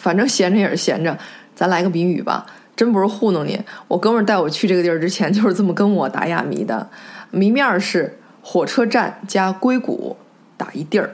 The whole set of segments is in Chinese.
反正闲着也是闲着，咱来个谜语吧。真不是糊弄你，我哥们带我去这个地儿之前 就是这么跟我打哑谜的。谜面是火车站加硅谷打一地儿。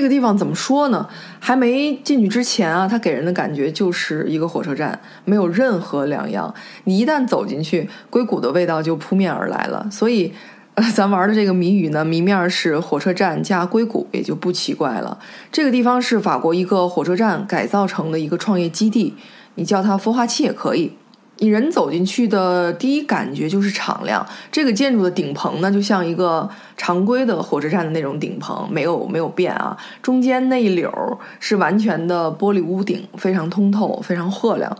这个地方怎么说呢？还没进去之前啊，它给人的感觉就是一个火车站，没有任何两样。你一旦走进去，硅谷的味道就扑面而来了。所以，呃，咱玩的这个谜语呢，谜面是火车站加硅谷，也就不奇怪了。这个地方是法国一个火车站改造成的一个创业基地，你叫它孵化器也可以。你人走进去的第一感觉就是敞亮，这个建筑的顶棚呢，就像一个常规的火车站的那种顶棚，没有没有变啊。中间那一绺是完全的玻璃屋顶，非常通透，非常豁亮。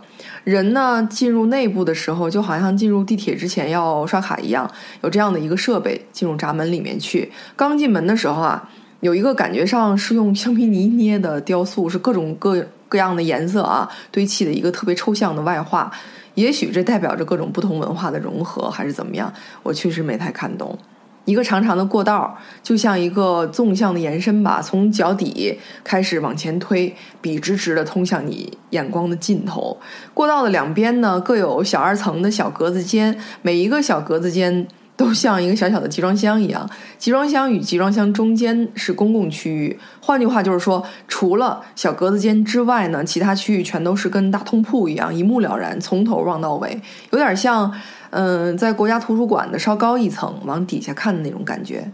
人呢进入内部的时候，就好像进入地铁之前要刷卡一样，有这样的一个设备进入闸门里面去。刚进门的时候啊，有一个感觉上是用橡皮泥捏的雕塑，是各种各各样的颜色啊堆砌的一个特别抽象的外画。也许这代表着各种不同文化的融合，还是怎么样？我确实没太看懂。一个长长的过道，就像一个纵向的延伸吧，从脚底开始往前推，笔直直的通向你眼光的尽头。过道的两边呢，各有小二层的小格子间，每一个小格子间。都像一个小小的集装箱一样，集装箱与集装箱中间是公共区域。换句话就是说，除了小格子间之外呢，其他区域全都是跟大通铺一样，一目了然，从头望到尾，有点像，嗯，在国家图书馆的稍高一层往底下看的那种感觉。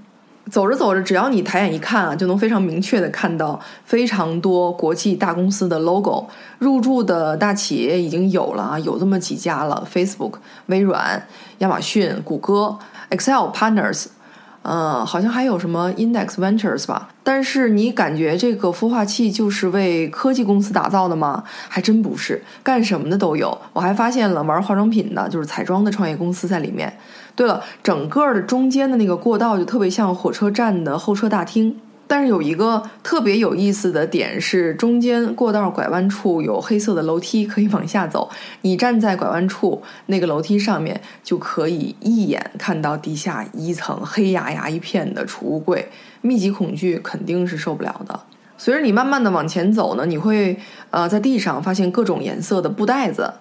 走着走着，只要你抬眼一看啊，就能非常明确的看到非常多国际大公司的 logo。入驻的大企业已经有了啊，有这么几家了：Facebook、微软、亚马逊、谷歌、Excel Partners，呃，好像还有什么 Index Ventures 吧。但是你感觉这个孵化器就是为科技公司打造的吗？还真不是，干什么的都有。我还发现了玩化妆品的，就是彩妆的创业公司在里面。对了，整个的中间的那个过道就特别像火车站的候车大厅，但是有一个特别有意思的点是，中间过道拐弯处有黑色的楼梯可以往下走，你站在拐弯处那个楼梯上面，就可以一眼看到地下一层黑压压一片的储物柜，密集恐惧肯定是受不了的。随着你慢慢的往前走呢，你会呃在地上发现各种颜色的布袋子。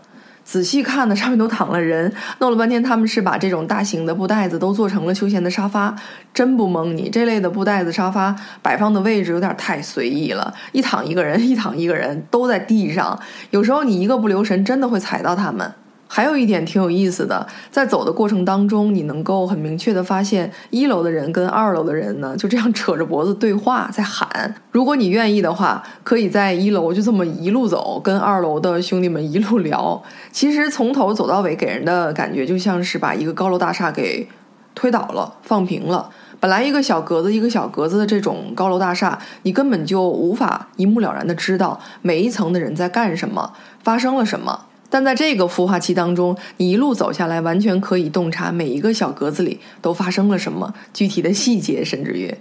仔细看呢，上面都躺了人，弄了半天他们是把这种大型的布袋子都做成了休闲的沙发，真不蒙你，这类的布袋子沙发摆放的位置有点太随意了，一躺一个人，一躺一个人都在地上，有时候你一个不留神，真的会踩到他们。还有一点挺有意思的，在走的过程当中，你能够很明确的发现，一楼的人跟二楼的人呢，就这样扯着脖子对话，在喊。如果你愿意的话，可以在一楼就这么一路走，跟二楼的兄弟们一路聊。其实从头走到尾，给人的感觉就像是把一个高楼大厦给推倒了、放平了。本来一个小格子一个小格子的这种高楼大厦，你根本就无法一目了然的知道每一层的人在干什么，发生了什么。但在这个孵化器当中，你一路走下来，完全可以洞察每一个小格子里都发生了什么具体的细节，甚至于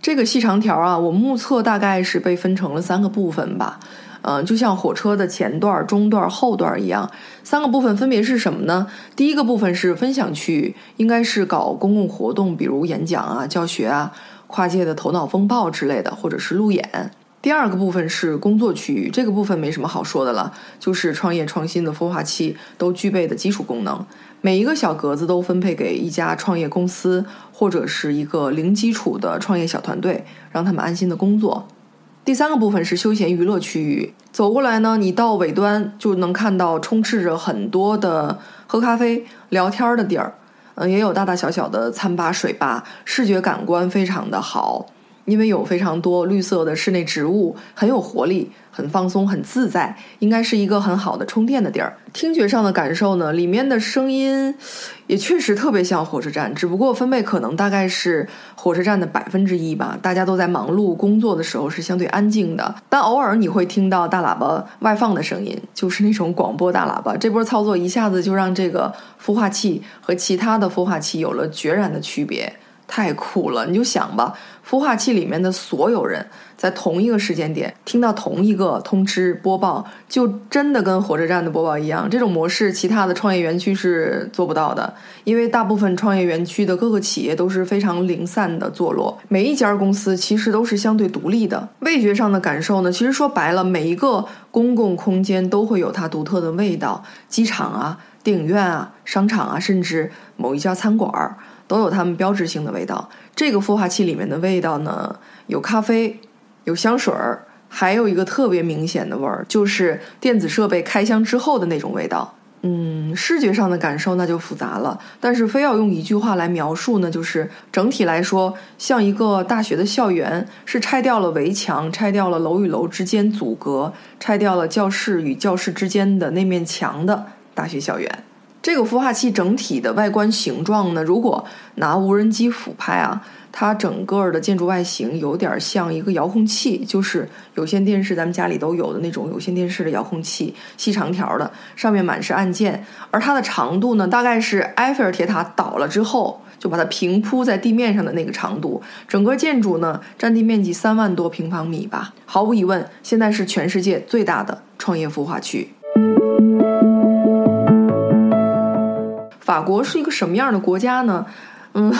这个细长条啊，我目测大概是被分成了三个部分吧，嗯，就像火车的前段、中段、后段一样，三个部分分别是什么呢？第一个部分是分享区域，应该是搞公共活动，比如演讲啊、教学啊、跨界的头脑风暴之类的，或者是路演。第二个部分是工作区域，这个部分没什么好说的了，就是创业创新的孵化器都具备的基础功能。每一个小格子都分配给一家创业公司或者是一个零基础的创业小团队，让他们安心的工作。第三个部分是休闲娱乐区域，走过来呢，你到尾端就能看到充斥着很多的喝咖啡、聊天的地儿，嗯，也有大大小小的餐吧、水吧，视觉感官非常的好。因为有非常多绿色的室内植物，很有活力，很放松，很自在，应该是一个很好的充电的地儿。听觉上的感受呢，里面的声音也确实特别像火车站，只不过分贝可能大概是火车站的百分之一吧。大家都在忙碌工作的时候是相对安静的，但偶尔你会听到大喇叭外放的声音，就是那种广播大喇叭。这波操作一下子就让这个孵化器和其他的孵化器有了决然的区别。太酷了！你就想吧，孵化器里面的所有人在同一个时间点听到同一个通知播报，就真的跟火车站的播报一样。这种模式，其他的创业园区是做不到的，因为大部分创业园区的各个企业都是非常零散的坐落，每一家公司其实都是相对独立的。味觉上的感受呢，其实说白了，每一个公共空间都会有它独特的味道。机场啊，电影院啊，商场啊，甚至某一家餐馆儿。都有它们标志性的味道。这个孵化器里面的味道呢，有咖啡，有香水儿，还有一个特别明显的味儿，就是电子设备开箱之后的那种味道。嗯，视觉上的感受那就复杂了。但是非要用一句话来描述呢，就是整体来说，像一个大学的校园，是拆掉了围墙，拆掉了楼与楼之间阻隔，拆掉了教室与教室之间的那面墙的大学校园。这个孵化器整体的外观形状呢，如果拿无人机俯拍啊，它整个的建筑外形有点像一个遥控器，就是有线电视咱们家里都有的那种有线电视的遥控器，细长条的，上面满是按键。而它的长度呢，大概是埃菲尔铁塔倒了之后就把它平铺在地面上的那个长度。整个建筑呢，占地面积三万多平方米吧，毫无疑问，现在是全世界最大的创业孵化区。法国是一个什么样的国家呢？嗯，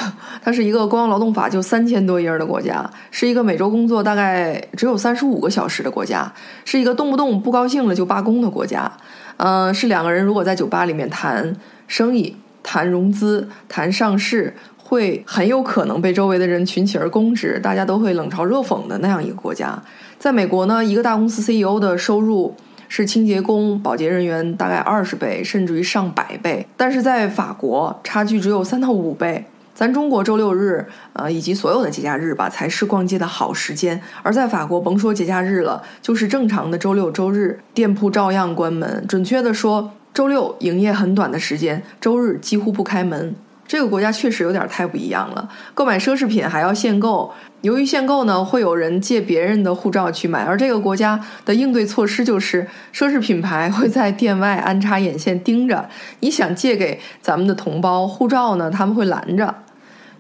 它是一个光劳动法就三千多页的国家，是一个每周工作大概只有三十五个小时的国家，是一个动不动不高兴了就罢工的国家。嗯，是两个人如果在酒吧里面谈生意、谈融资、谈上市，会很有可能被周围的人群起而攻之，大家都会冷嘲热讽的那样一个国家。在美国呢，一个大公司 CEO 的收入。是清洁工、保洁人员大概二十倍，甚至于上百倍，但是在法国差距只有三到五倍。咱中国周六日，呃，以及所有的节假日吧，才是逛街的好时间，而在法国，甭说节假日了，就是正常的周六周日，店铺照样关门。准确的说，周六营业很短的时间，周日几乎不开门。这个国家确实有点太不一样了，购买奢侈品还要限购。由于限购呢，会有人借别人的护照去买，而这个国家的应对措施就是，奢侈品牌会在店外安插眼线盯着，你想借给咱们的同胞护照呢，他们会拦着。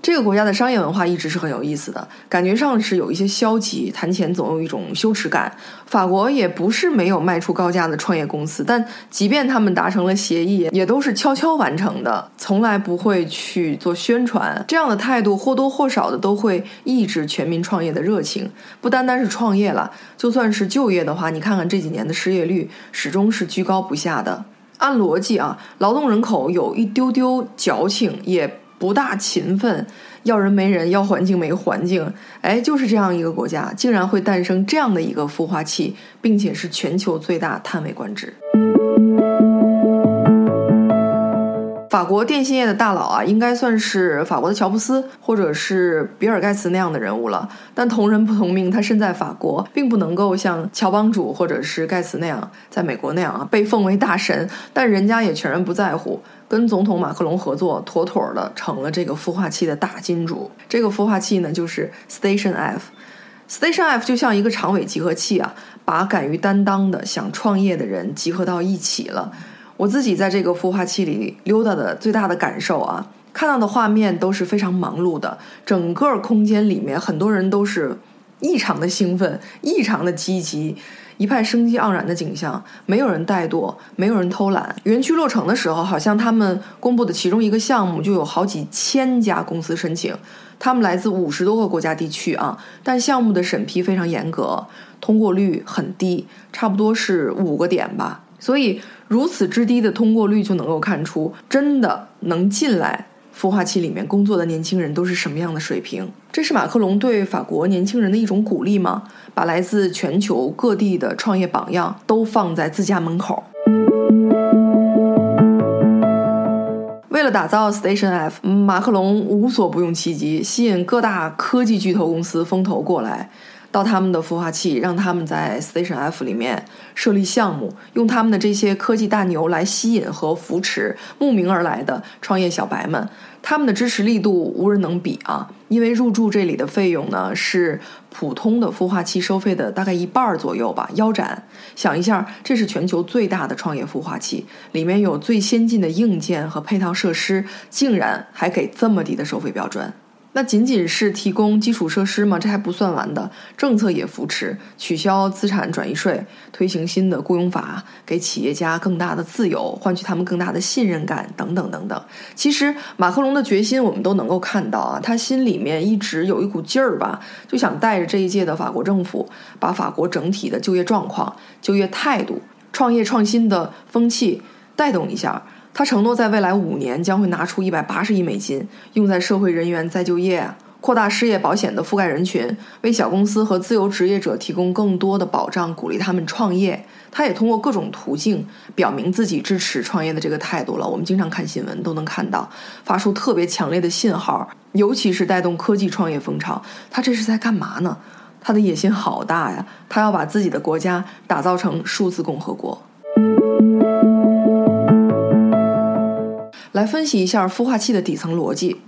这个国家的商业文化一直是很有意思的，感觉上是有一些消极，谈钱总有一种羞耻感。法国也不是没有卖出高价的创业公司，但即便他们达成了协议，也都是悄悄完成的，从来不会去做宣传。这样的态度或多或少的都会抑制全民创业的热情。不单单是创业了，就算是就业的话，你看看这几年的失业率始终是居高不下的。按逻辑啊，劳动人口有一丢丢矫情也。不大勤奋，要人没人，要环境没环境，哎，就是这样一个国家，竟然会诞生这样的一个孵化器，并且是全球最大叹为观止。法国电信业的大佬啊，应该算是法国的乔布斯或者是比尔盖茨那样的人物了。但同人不同命，他身在法国，并不能够像乔帮主或者是盖茨那样在美国那样啊被奉为大神。但人家也全然不在乎，跟总统马克龙合作，妥妥的成了这个孵化器的大金主。这个孵化器呢，就是 Station F。Station F 就像一个长尾集合器啊，把敢于担当的想创业的人集合到一起了。我自己在这个孵化器里溜达的最大的感受啊，看到的画面都是非常忙碌的，整个空间里面很多人都是异常的兴奋，异常的积极，一派生机盎然的景象，没有人怠惰，没有人偷懒。园区落成的时候，好像他们公布的其中一个项目就有好几千家公司申请，他们来自五十多个国家地区啊，但项目的审批非常严格，通过率很低，差不多是五个点吧。所以，如此之低的通过率就能够看出，真的能进来孵化器里面工作的年轻人都是什么样的水平。这是马克龙对法国年轻人的一种鼓励吗？把来自全球各地的创业榜样都放在自家门口。为了打造 Station F，马克龙无所不用其极，吸引各大科技巨头公司风投过来。到他们的孵化器，让他们在 Station F 里面设立项目，用他们的这些科技大牛来吸引和扶持慕名而来的创业小白们。他们的支持力度无人能比啊！因为入驻这里的费用呢是普通的孵化器收费的大概一半左右吧，腰斩。想一下，这是全球最大的创业孵化器，里面有最先进的硬件和配套设施，竟然还给这么低的收费标准。那仅仅是提供基础设施吗？这还不算完的，政策也扶持，取消资产转移税，推行新的雇佣法，给企业家更大的自由，换取他们更大的信任感，等等等等。其实马克龙的决心我们都能够看到啊，他心里面一直有一股劲儿吧，就想带着这一届的法国政府，把法国整体的就业状况、就业态度、创业创新的风气带动一下。他承诺在未来五年将会拿出一百八十亿美金，用在社会人员再就业、扩大失业保险的覆盖人群，为小公司和自由职业者提供更多的保障，鼓励他们创业。他也通过各种途径表明自己支持创业的这个态度了。我们经常看新闻都能看到，发出特别强烈的信号，尤其是带动科技创业风潮。他这是在干嘛呢？他的野心好大呀！他要把自己的国家打造成数字共和国。来分析一下孵化器的底层逻辑。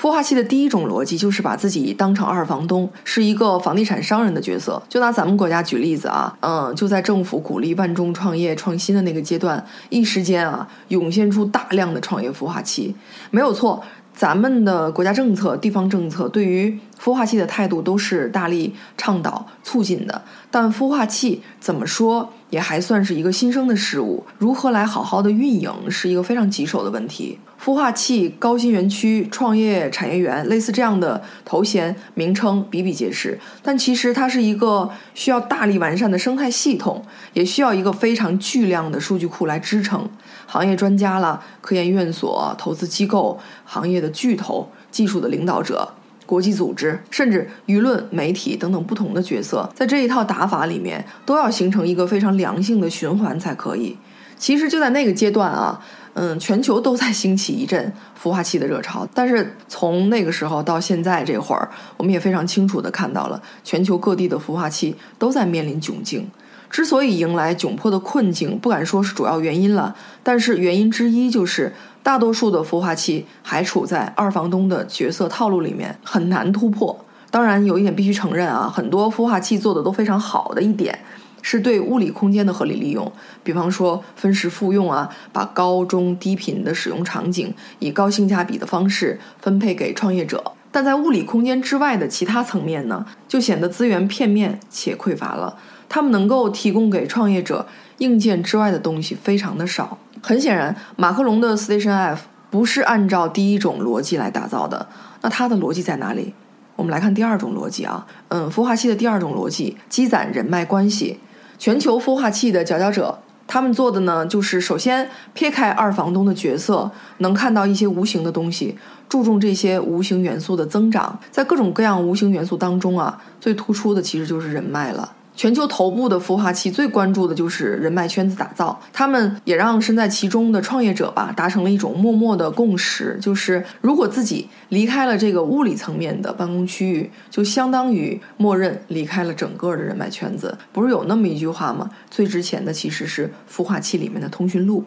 孵化器的第一种逻辑就是把自己当成二房东，是一个房地产商人的角色。就拿咱们国家举例子啊，嗯，就在政府鼓励万众创业创新的那个阶段，一时间啊，涌现出大量的创业孵化器，没有错。咱们的国家政策、地方政策对于孵化器的态度都是大力倡导、促进的。但孵化器怎么说也还算是一个新生的事物，如何来好好的运营是一个非常棘手的问题。孵化器、高新园区、创业产业园，类似这样的头衔名称比比皆是，但其实它是一个需要大力完善的生态系统，也需要一个非常巨量的数据库来支撑。行业专家了、科研院所、投资机构、行业的巨头、技术的领导者、国际组织，甚至舆论、媒体等等不同的角色，在这一套打法里面，都要形成一个非常良性的循环才可以。其实就在那个阶段啊。嗯，全球都在兴起一阵孵化器的热潮，但是从那个时候到现在这会儿，我们也非常清楚的看到了，全球各地的孵化器都在面临窘境。之所以迎来窘迫的困境，不敢说是主要原因了，但是原因之一就是大多数的孵化器还处在二房东的角色套路里面，很难突破。当然，有一点必须承认啊，很多孵化器做的都非常好的一点。是对物理空间的合理利用，比方说分时复用啊，把高中低频的使用场景以高性价比的方式分配给创业者。但在物理空间之外的其他层面呢，就显得资源片面且匮乏了。他们能够提供给创业者硬件之外的东西非常的少。很显然，马克龙的 Station F 不是按照第一种逻辑来打造的。那它的逻辑在哪里？我们来看第二种逻辑啊，嗯，孵化器的第二种逻辑，积攒人脉关系。全球孵化器的佼佼者，他们做的呢，就是首先撇开二房东的角色，能看到一些无形的东西，注重这些无形元素的增长。在各种各样无形元素当中啊，最突出的其实就是人脉了。全球头部的孵化器最关注的就是人脉圈子打造，他们也让身在其中的创业者吧达成了一种默默的共识，就是如果自己离开了这个物理层面的办公区域，就相当于默认离开了整个的人脉圈子。不是有那么一句话吗？最值钱的其实是孵化器里面的通讯录。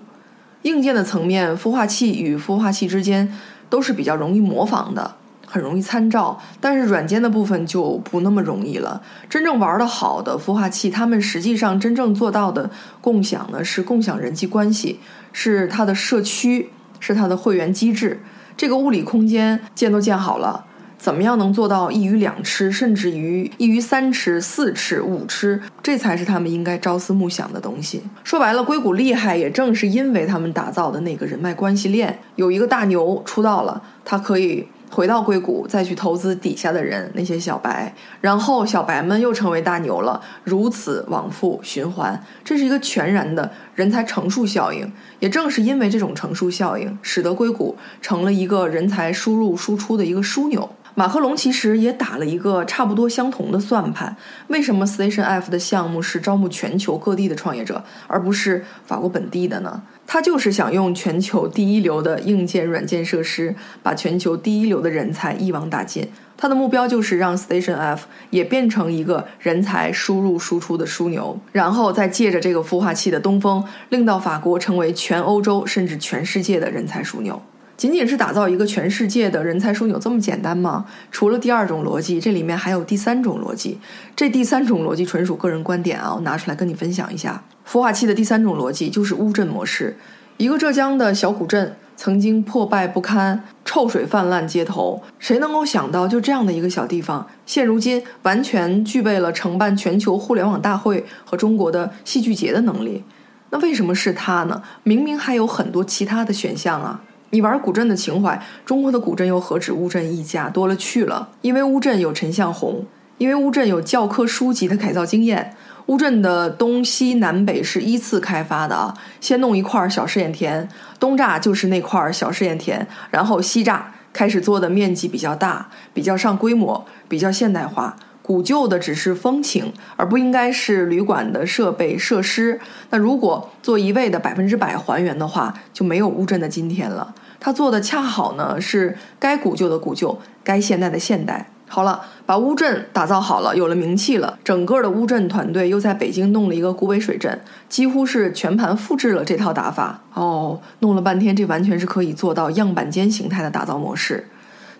硬件的层面，孵化器与孵化器之间都是比较容易模仿的。很容易参照，但是软件的部分就不那么容易了。真正玩的好的孵化器，他们实际上真正做到的共享呢，是共享人际关系，是它的社区，是它的会员机制。这个物理空间建都建好了，怎么样能做到一鱼两吃，甚至于一鱼三吃、四吃、五吃？这才是他们应该朝思暮想的东西。说白了，硅谷厉害，也正是因为他们打造的那个人脉关系链，有一个大牛出道了，他可以。回到硅谷，再去投资底下的人，那些小白，然后小白们又成为大牛了，如此往复循环，这是一个全然的人才乘数效应。也正是因为这种乘数效应，使得硅谷成了一个人才输入输出的一个枢纽。马克龙其实也打了一个差不多相同的算盘。为什么 Station F 的项目是招募全球各地的创业者，而不是法国本地的呢？他就是想用全球第一流的硬件、软件设施，把全球第一流的人才一网打尽。他的目标就是让 Station F 也变成一个人才输入输出的枢纽，然后再借着这个孵化器的东风，令到法国成为全欧洲甚至全世界的人才枢纽。仅仅是打造一个全世界的人才枢纽这么简单吗？除了第二种逻辑，这里面还有第三种逻辑。这第三种逻辑纯属个人观点啊，我拿出来跟你分享一下。孵化器的第三种逻辑就是乌镇模式。一个浙江的小古镇，曾经破败不堪、臭水泛滥街头，谁能够想到，就这样的一个小地方，现如今完全具备了承办全球互联网大会和中国的戏剧节的能力？那为什么是它呢？明明还有很多其他的选项啊！你玩古镇的情怀，中国的古镇又何止乌镇一家，多了去了。因为乌镇有陈向红，因为乌镇有教科书级的改造经验。乌镇的东西南北是依次开发的啊，先弄一块小试验田，东栅就是那块小试验田，然后西栅开始做的面积比较大，比较上规模，比较现代化。古旧的只是风情，而不应该是旅馆的设备设施。那如果做一味的百分之百还原的话，就没有乌镇的今天了。他做的恰好呢是该古旧的古旧，该现代的现代。好了，把乌镇打造好了，有了名气了，整个的乌镇团队又在北京弄了一个古北水镇，几乎是全盘复制了这套打法。哦，弄了半天，这完全是可以做到样板间形态的打造模式。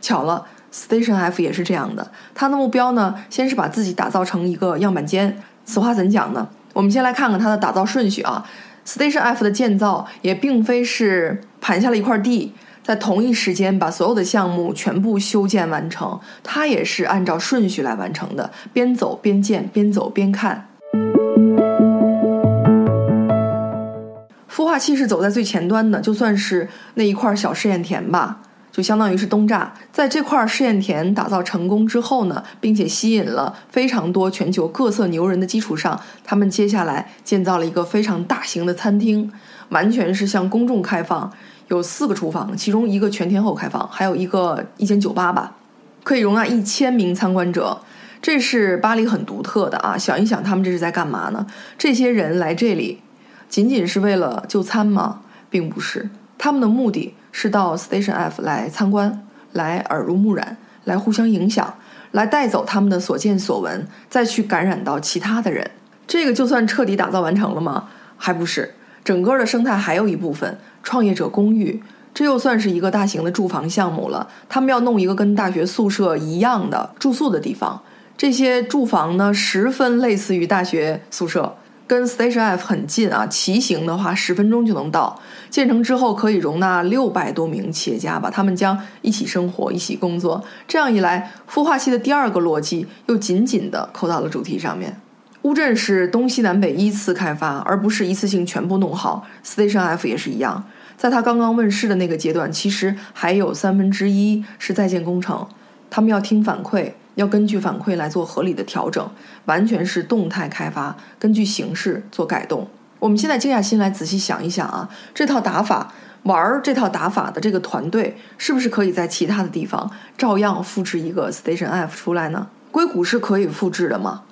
巧了，Station F 也是这样的。它的目标呢，先是把自己打造成一个样板间。此话怎讲呢？我们先来看看它的打造顺序啊。Station F 的建造也并非是盘下了一块地。在同一时间把所有的项目全部修建完成，它也是按照顺序来完成的，边走边建，边走边看。孵化器是走在最前端的，就算是那一块小试验田吧，就相当于是东栅。在这块试验田打造成功之后呢，并且吸引了非常多全球各色牛人的基础上，他们接下来建造了一个非常大型的餐厅，完全是向公众开放。有四个厨房，其中一个全天候开放，还有一个一间酒吧吧，可以容纳一千名参观者。这是巴黎很独特的啊！想一想，他们这是在干嘛呢？这些人来这里，仅仅是为了就餐吗？并不是，他们的目的是到 Station F 来参观，来耳濡目染，来互相影响，来带走他们的所见所闻，再去感染到其他的人。这个就算彻底打造完成了吗？还不是。整个的生态还有一部分创业者公寓，这又算是一个大型的住房项目了。他们要弄一个跟大学宿舍一样的住宿的地方。这些住房呢，十分类似于大学宿舍，跟 Station F 很近啊。骑行的话，十分钟就能到。建成之后可以容纳六百多名企业家吧，他们将一起生活，一起工作。这样一来，孵化器的第二个逻辑又紧紧地扣到了主题上面。乌镇是东西南北依次开发，而不是一次性全部弄好。Station F 也是一样，在它刚刚问世的那个阶段，其实还有三分之一是在建工程。他们要听反馈，要根据反馈来做合理的调整，完全是动态开发，根据形势做改动。我们现在静下心来仔细想一想啊，这套打法玩儿这套打法的这个团队，是不是可以在其他的地方照样复制一个 Station F 出来呢？硅谷是可以复制的吗？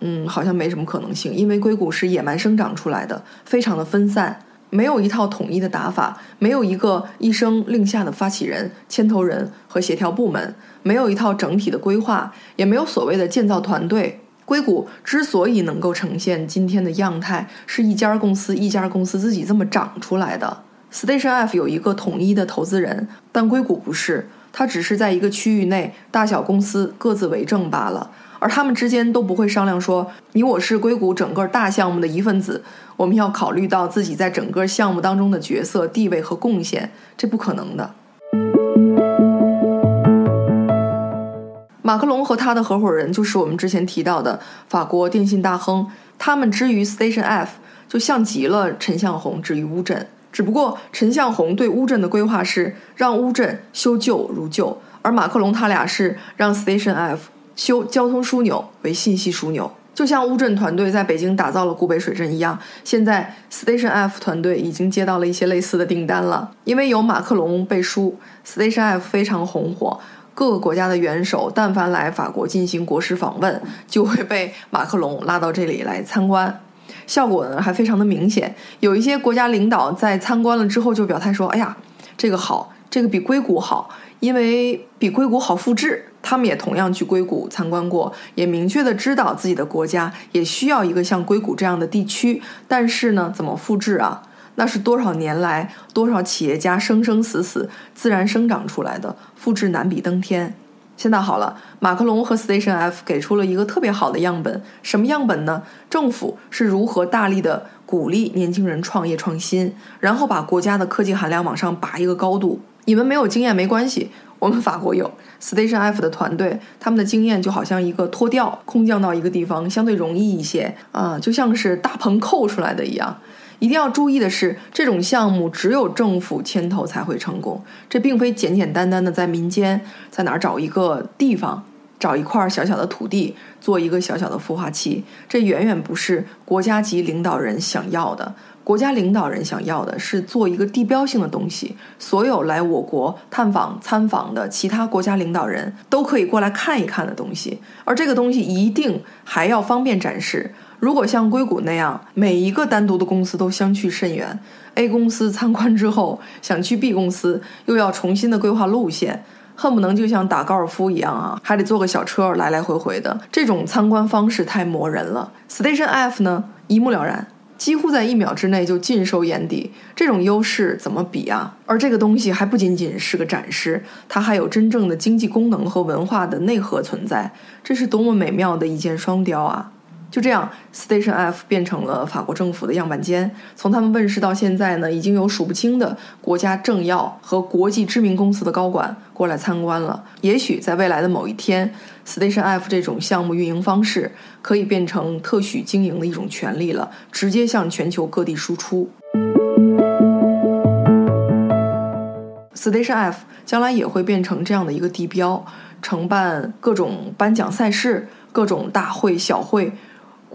嗯，好像没什么可能性，因为硅谷是野蛮生长出来的，非常的分散，没有一套统一的打法，没有一个一声令下的发起人、牵头人和协调部门，没有一套整体的规划，也没有所谓的建造团队。硅谷之所以能够呈现今天的样态，是一家公司一家公司自己这么长出来的。Station F 有一个统一的投资人，但硅谷不是，它只是在一个区域内，大小公司各自为政罢了。而他们之间都不会商量说，你我是硅谷整个大项目的一份子，我们要考虑到自己在整个项目当中的角色地位和贡献，这不可能的。马克龙和他的合伙人就是我们之前提到的法国电信大亨，他们之于 Station F 就像极了陈向红之于乌镇，只不过陈向红对乌镇的规划是让乌镇修旧如旧，而马克龙他俩是让 Station F。修交通枢纽为信息枢纽，就像乌镇团队在北京打造了古北水镇一样。现在 Station F 团队已经接到了一些类似的订单了，因为有马克龙背书，Station F 非常红火。各个国家的元首但凡来法国进行国事访问，就会被马克龙拉到这里来参观，效果呢还非常的明显。有一些国家领导在参观了之后就表态说：“哎呀，这个好，这个比硅谷好，因为比硅谷好复制。”他们也同样去硅谷参观过，也明确的知道自己的国家也需要一个像硅谷这样的地区。但是呢，怎么复制啊？那是多少年来多少企业家生生死死自然生长出来的，复制难比登天。现在好了，马克龙和 Station F 给出了一个特别好的样本。什么样本呢？政府是如何大力的鼓励年轻人创业创新，然后把国家的科技含量往上拔一个高度。你们没有经验没关系，我们法国有 Station F 的团队，他们的经验就好像一个脱掉，空降到一个地方相对容易一些啊，就像是大棚扣出来的一样。一定要注意的是，这种项目只有政府牵头才会成功。这并非简简单单的在民间在哪儿找一个地方，找一块小小的土地做一个小小的孵化器。这远远不是国家级领导人想要的。国家领导人想要的是做一个地标性的东西，所有来我国探访参访的其他国家领导人都可以过来看一看的东西。而这个东西一定还要方便展示。如果像硅谷那样，每一个单独的公司都相去甚远，A 公司参观之后想去 B 公司，又要重新的规划路线，恨不能就像打高尔夫一样啊，还得坐个小车来来回回的。这种参观方式太磨人了。Station F 呢，一目了然，几乎在一秒之内就尽收眼底。这种优势怎么比啊？而这个东西还不仅仅是个展示，它还有真正的经济功能和文化的内核存在。这是多么美妙的一箭双雕啊！就这样，Station F 变成了法国政府的样板间。从他们问世到现在呢，已经有数不清的国家政要和国际知名公司的高管过来参观了。也许在未来的某一天，Station F 这种项目运营方式可以变成特许经营的一种权利了，直接向全球各地输出。Station F 将来也会变成这样的一个地标，承办各种颁奖赛事、各种大会小会。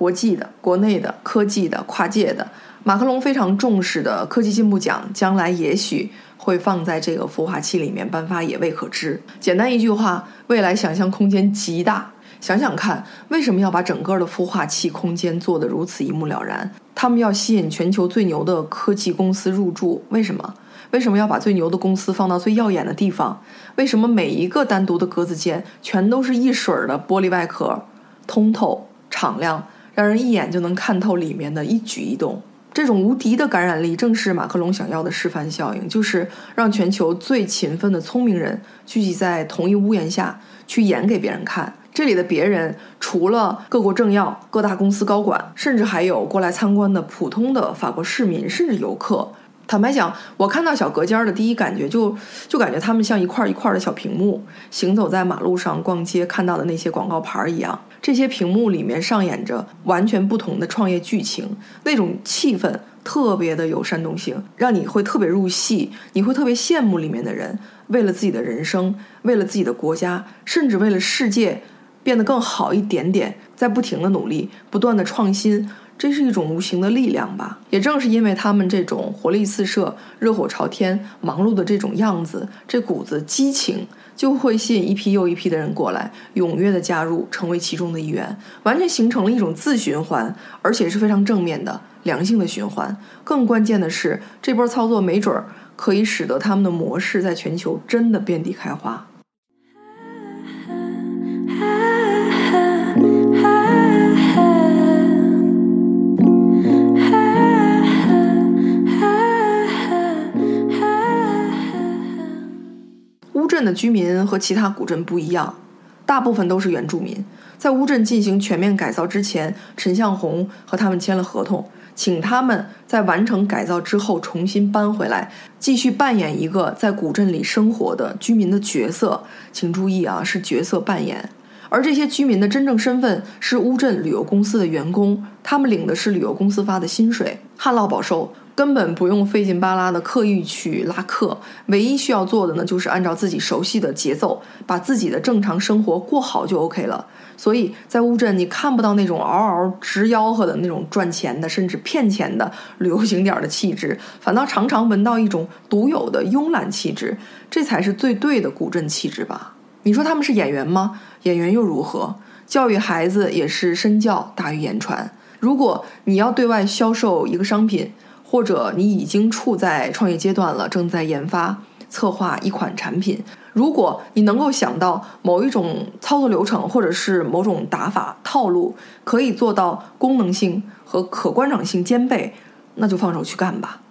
国际的、国内的、科技的、跨界的，马克龙非常重视的科技进步奖，将来也许会放在这个孵化器里面颁发，也未可知。简单一句话，未来想象空间极大。想想看，为什么要把整个的孵化器空间做得如此一目了然？他们要吸引全球最牛的科技公司入驻，为什么？为什么要把最牛的公司放到最耀眼的地方？为什么每一个单独的格子间全都是一水儿的玻璃外壳，通透敞亮？让人一眼就能看透里面的一举一动，这种无敌的感染力，正是马克龙想要的示范效应，就是让全球最勤奋的聪明人聚集在同一屋檐下，去演给别人看。这里的别人，除了各国政要、各大公司高管，甚至还有过来参观的普通的法国市民，甚至游客。坦白讲，我看到小隔间的第一感觉，就就感觉他们像一块一块的小屏幕，行走在马路上、逛街看到的那些广告牌一样。这些屏幕里面上演着完全不同的创业剧情，那种气氛特别的有煽动性，让你会特别入戏，你会特别羡慕里面的人，为了自己的人生，为了自己的国家，甚至为了世界变得更好一点点，在不停的努力，不断的创新。这是一种无形的力量吧？也正是因为他们这种活力四射、热火朝天、忙碌的这种样子，这股子激情就会吸引一批又一批的人过来，踊跃的加入，成为其中的一员，完全形成了一种自循环，而且是非常正面的、良性的循环。更关键的是，这波操作没准儿可以使得他们的模式在全球真的遍地开花。的居民和其他古镇不一样，大部分都是原住民。在乌镇进行全面改造之前，陈向红和他们签了合同，请他们在完成改造之后重新搬回来，继续扮演一个在古镇里生活的居民的角色。请注意啊，是角色扮演。而这些居民的真正身份是乌镇旅游公司的员工，他们领的是旅游公司发的薪水，旱涝保收。根本不用费劲巴拉的刻意去拉客，唯一需要做的呢，就是按照自己熟悉的节奏，把自己的正常生活过好就 OK 了。所以在乌镇，你看不到那种嗷嗷直吆喝的那种赚钱的，甚至骗钱的旅游景点的气质，反倒常常闻到一种独有的慵懒气质，这才是最对的古镇气质吧？你说他们是演员吗？演员又如何？教育孩子也是身教大于言传。如果你要对外销售一个商品，或者你已经处在创业阶段了，正在研发、策划一款产品。如果你能够想到某一种操作流程，或者是某种打法套路，可以做到功能性和可观赏性兼备，那就放手去干吧。